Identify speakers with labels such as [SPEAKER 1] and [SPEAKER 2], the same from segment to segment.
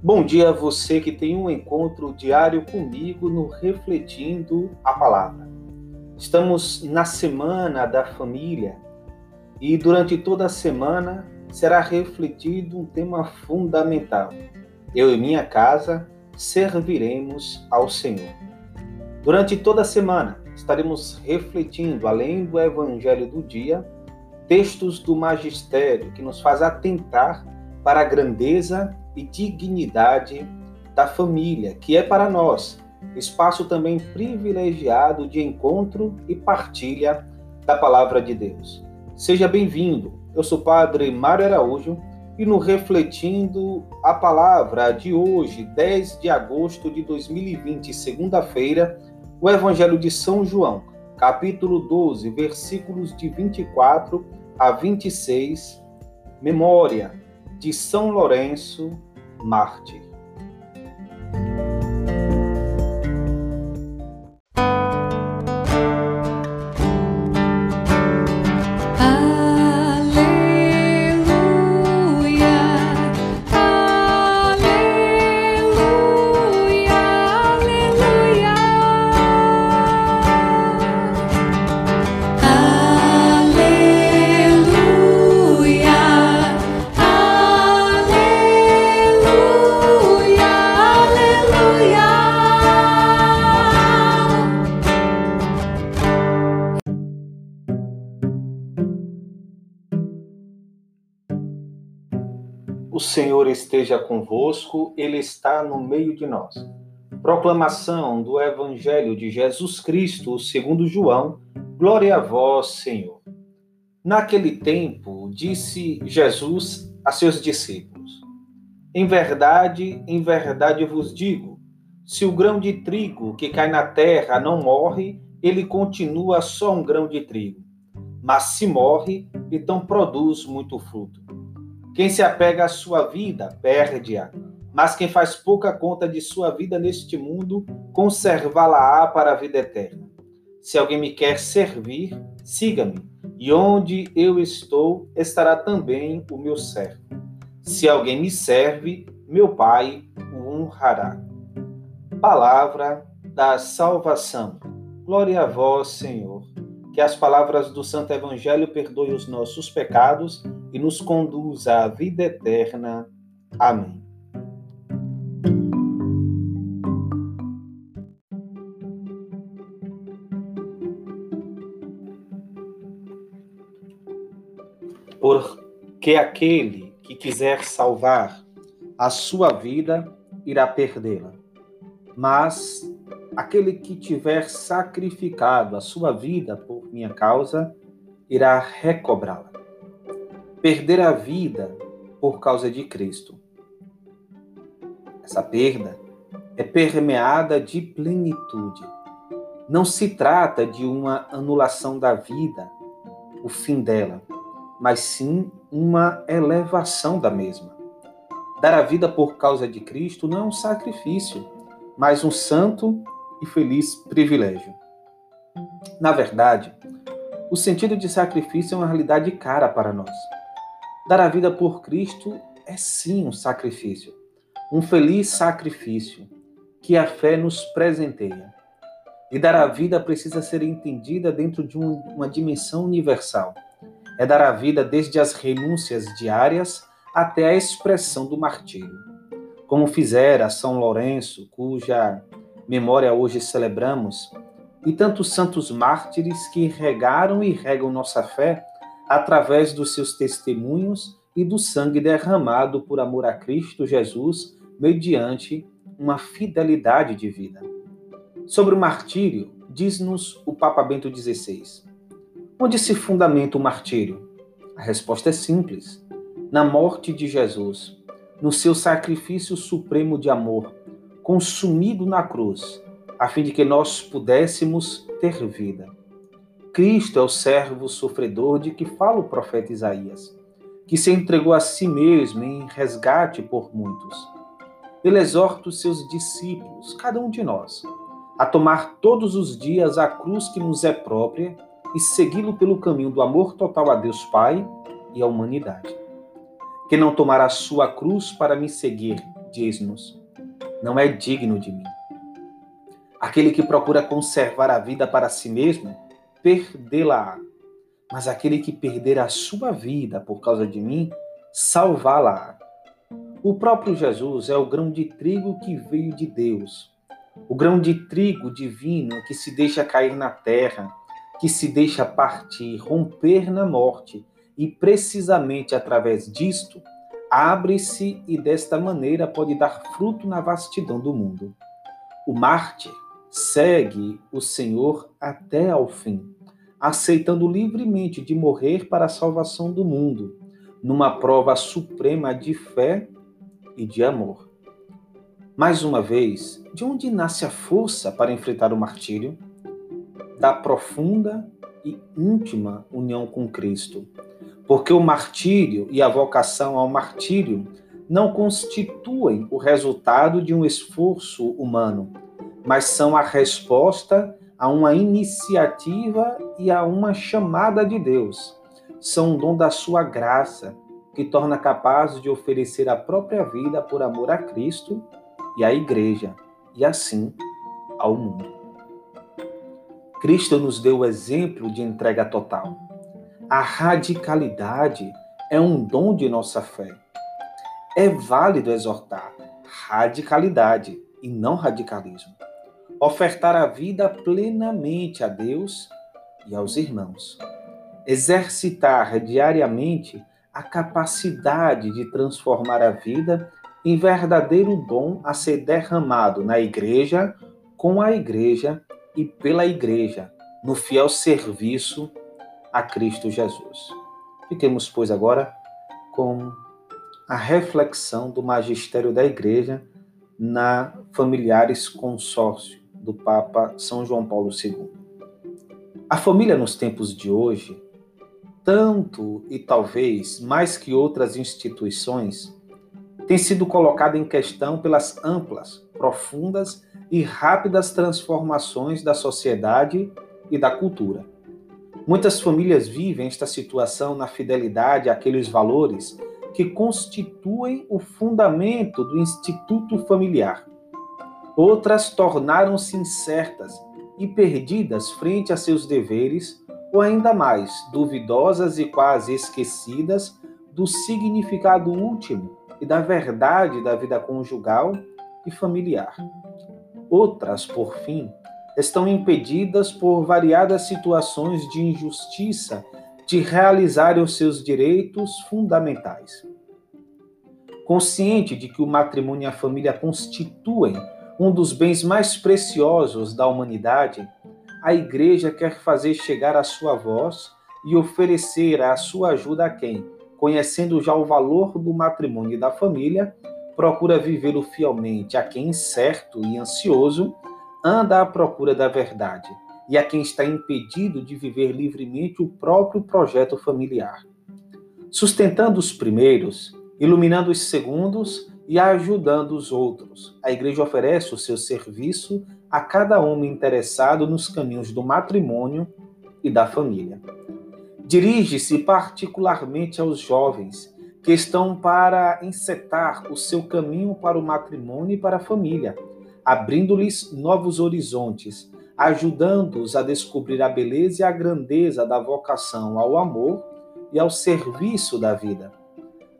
[SPEAKER 1] Bom dia a você que tem um encontro diário comigo no Refletindo a Palavra. Estamos na Semana da Família e durante toda a semana será refletido um tema fundamental. Eu e minha casa serviremos ao Senhor. Durante toda a semana estaremos refletindo, além do Evangelho do dia, textos do Magistério que nos faz atentar para a grandeza e dignidade da família, que é para nós espaço também privilegiado de encontro e partilha da palavra de Deus. Seja bem-vindo. Eu sou o Padre Mário Araújo e no Refletindo a Palavra de hoje, 10 de agosto de 2020, segunda-feira, o Evangelho de São João, capítulo 12, versículos de 24 a 26, memória de São Lourenço, mártir. Senhor esteja convosco, Ele está no meio de nós. Proclamação do Evangelho de Jesus Cristo, segundo João. Glória a vós, Senhor. Naquele tempo, disse Jesus a seus discípulos: Em verdade, em verdade vos digo, se o grão de trigo que cai na terra não morre, ele continua só um grão de trigo. Mas se morre, então produz muito fruto. Quem se apega à sua vida, perde-a. Mas quem faz pouca conta de sua vida neste mundo, conservá-la-á para a vida eterna. Se alguém me quer servir, siga-me, e onde eu estou, estará também o meu servo. Se alguém me serve, meu Pai o honrará. Palavra da salvação. Glória a vós, Senhor. Que as palavras do Santo Evangelho perdoem os nossos pecados e nos conduza à vida eterna. Amém. Porque aquele que quiser salvar a sua vida irá perdê-la. Mas aquele que tiver sacrificado a sua vida por minha causa irá recobrá-la perder a vida por causa de Cristo. Essa perda é permeada de plenitude. Não se trata de uma anulação da vida, o fim dela, mas sim uma elevação da mesma. Dar a vida por causa de Cristo não é um sacrifício, mas um santo e feliz privilégio. Na verdade, o sentido de sacrifício é uma realidade cara para nós. Dar a vida por Cristo é sim um sacrifício, um feliz sacrifício que a fé nos presenteia. E dar a vida precisa ser entendida dentro de uma dimensão universal. É dar a vida desde as renúncias diárias até a expressão do martírio. Como fizera São Lourenço, cuja memória hoje celebramos, e tantos santos mártires que regaram e regam nossa fé através dos seus testemunhos e do sangue derramado por amor a Cristo Jesus, mediante uma fidelidade de vida. Sobre o martírio, diz-nos o Papa Bento XVI. Onde se fundamenta o martírio? A resposta é simples: na morte de Jesus, no seu sacrifício supremo de amor, consumido na cruz, a fim de que nós pudéssemos ter vida. Cristo é o servo sofredor de que fala o profeta Isaías, que se entregou a si mesmo em resgate por muitos. Ele exorta os seus discípulos, cada um de nós, a tomar todos os dias a cruz que nos é própria e segui-lo pelo caminho do amor total a Deus Pai e à humanidade. Quem não tomar a sua cruz para me seguir diz-nos: Não é digno de mim. Aquele que procura conservar a vida para si mesmo, perdê-la. Mas aquele que perder a sua vida por causa de mim, salvá-la. O próprio Jesus é o grão de trigo que veio de Deus, o grão de trigo divino que se deixa cair na terra, que se deixa partir, romper na morte, e precisamente através disto, abre-se e desta maneira pode dar fruto na vastidão do mundo. O mártir segue o Senhor até ao fim, aceitando livremente de morrer para a salvação do mundo, numa prova suprema de fé e de amor. Mais uma vez, de onde nasce a força para enfrentar o martírio? Da profunda e íntima união com Cristo. Porque o martírio e a vocação ao martírio não constituem o resultado de um esforço humano, mas são a resposta a uma iniciativa e a uma chamada de Deus. São um dom da sua graça, que torna capaz de oferecer a própria vida por amor a Cristo e à Igreja, e assim ao mundo. Cristo nos deu o exemplo de entrega total. A radicalidade é um dom de nossa fé. É válido exortar radicalidade e não radicalismo ofertar a vida plenamente a Deus e aos irmãos. Exercitar diariamente a capacidade de transformar a vida em verdadeiro dom a ser derramado na igreja, com a igreja e pela igreja, no fiel serviço a Cristo Jesus. Fiquemos, pois, agora com a reflexão do magistério da igreja na Familiares Consórcio do Papa São João Paulo II. A família nos tempos de hoje, tanto e talvez mais que outras instituições, tem sido colocada em questão pelas amplas, profundas e rápidas transformações da sociedade e da cultura. Muitas famílias vivem esta situação na fidelidade àqueles valores que constituem o fundamento do instituto familiar Outras tornaram-se incertas e perdidas frente a seus deveres, ou ainda mais, duvidosas e quase esquecidas do significado último e da verdade da vida conjugal e familiar. Outras, por fim, estão impedidas por variadas situações de injustiça de realizarem os seus direitos fundamentais. Consciente de que o matrimônio e a família constituem um dos bens mais preciosos da humanidade, a Igreja quer fazer chegar a sua voz e oferecer a sua ajuda a quem, conhecendo já o valor do matrimônio e da família, procura vivê-lo fielmente, a quem, certo e ansioso, anda à procura da verdade, e a quem está impedido de viver livremente o próprio projeto familiar. Sustentando os primeiros, iluminando os segundos e ajudando os outros. A igreja oferece o seu serviço a cada homem interessado nos caminhos do matrimônio e da família. Dirige-se particularmente aos jovens que estão para encetar o seu caminho para o matrimônio e para a família, abrindo-lhes novos horizontes, ajudando-os a descobrir a beleza e a grandeza da vocação ao amor e ao serviço da vida.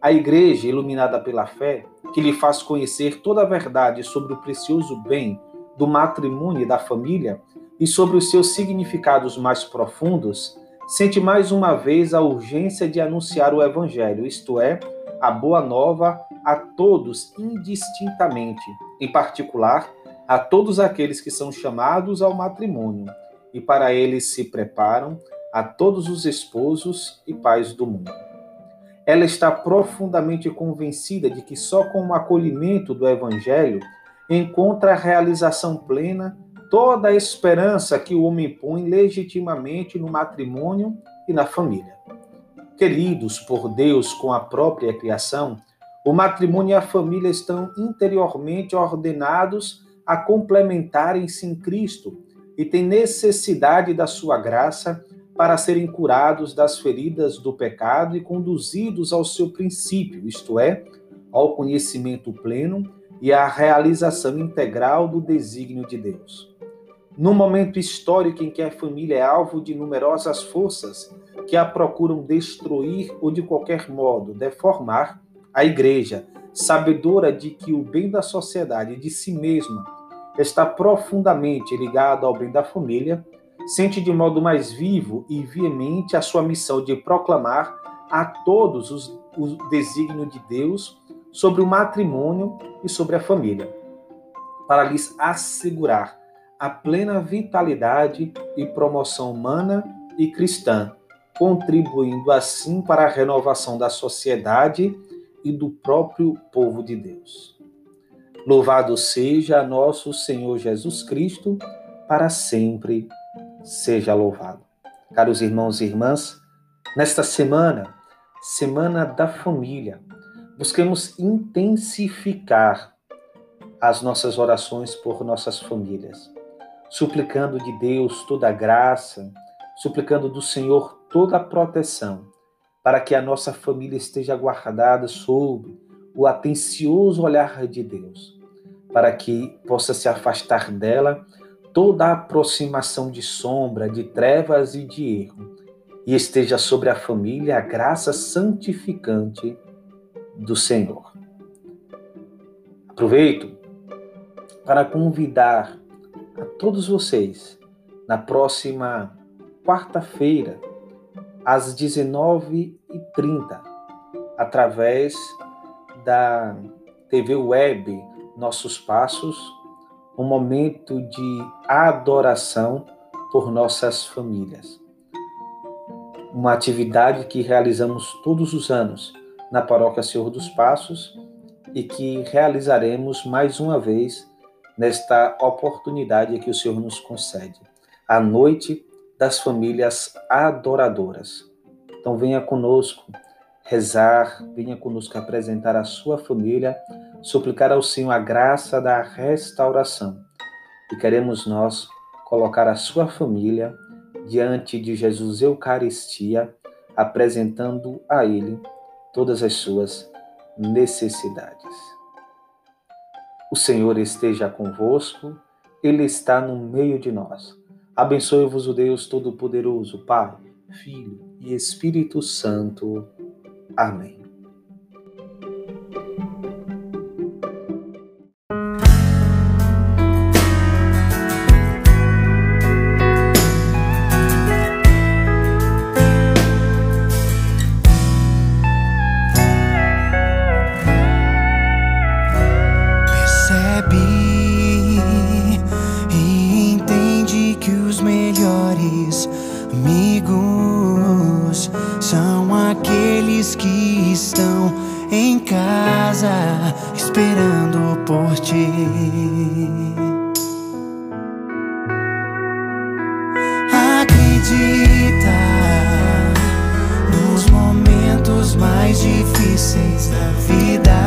[SPEAKER 1] A igreja, iluminada pela fé, que lhe faz conhecer toda a verdade sobre o precioso bem do matrimônio e da família e sobre os seus significados mais profundos, sente mais uma vez a urgência de anunciar o Evangelho, isto é, a boa nova a todos indistintamente, em particular a todos aqueles que são chamados ao matrimônio, e para eles se preparam a todos os esposos e pais do mundo. Ela está profundamente convencida de que só com o acolhimento do Evangelho encontra a realização plena toda a esperança que o homem põe legitimamente no matrimônio e na família. Queridos por Deus com a própria criação, o matrimônio e a família estão interiormente ordenados a complementarem-se em Cristo e têm necessidade da sua graça para serem curados das feridas do pecado e conduzidos ao seu princípio, isto é, ao conhecimento pleno e à realização integral do desígnio de Deus. No momento histórico em que a família é alvo de numerosas forças que a procuram destruir ou de qualquer modo deformar, a igreja, sabedora de que o bem da sociedade e de si mesma está profundamente ligado ao bem da família, sente de modo mais vivo e veemente a sua missão de proclamar a todos os, o desígnio de Deus sobre o matrimônio e sobre a família, para lhes assegurar a plena vitalidade e promoção humana e cristã, contribuindo assim para a renovação da sociedade e do próprio povo de Deus. Louvado seja nosso Senhor Jesus Cristo, para sempre seja louvado. Caros irmãos e irmãs, nesta semana, Semana da Família, busquemos intensificar as nossas orações por nossas famílias, suplicando de Deus toda a graça, suplicando do Senhor toda a proteção, para que a nossa família esteja guardada sob o atencioso olhar de Deus, para que possa se afastar dela toda aproximação de sombra, de trevas e de erro, e esteja sobre a família a graça santificante do Senhor. Aproveito para convidar a todos vocês na próxima quarta-feira, às 19h30, através da TV Web Nossos Passos, um momento de adoração por nossas famílias. Uma atividade que realizamos todos os anos na Paróquia Senhor dos Passos e que realizaremos mais uma vez nesta oportunidade que o Senhor nos concede. A noite das famílias adoradoras. Então venha conosco rezar, venha conosco apresentar a sua família suplicar ao Senhor a graça da restauração. E queremos nós colocar a sua família diante de Jesus Eucaristia, apresentando a Ele todas as suas necessidades. O Senhor esteja convosco, Ele está no meio de nós. Abençoe-vos o Deus Todo-Poderoso, Pai, Filho e Espírito Santo. Amém.
[SPEAKER 2] difíceis da vida.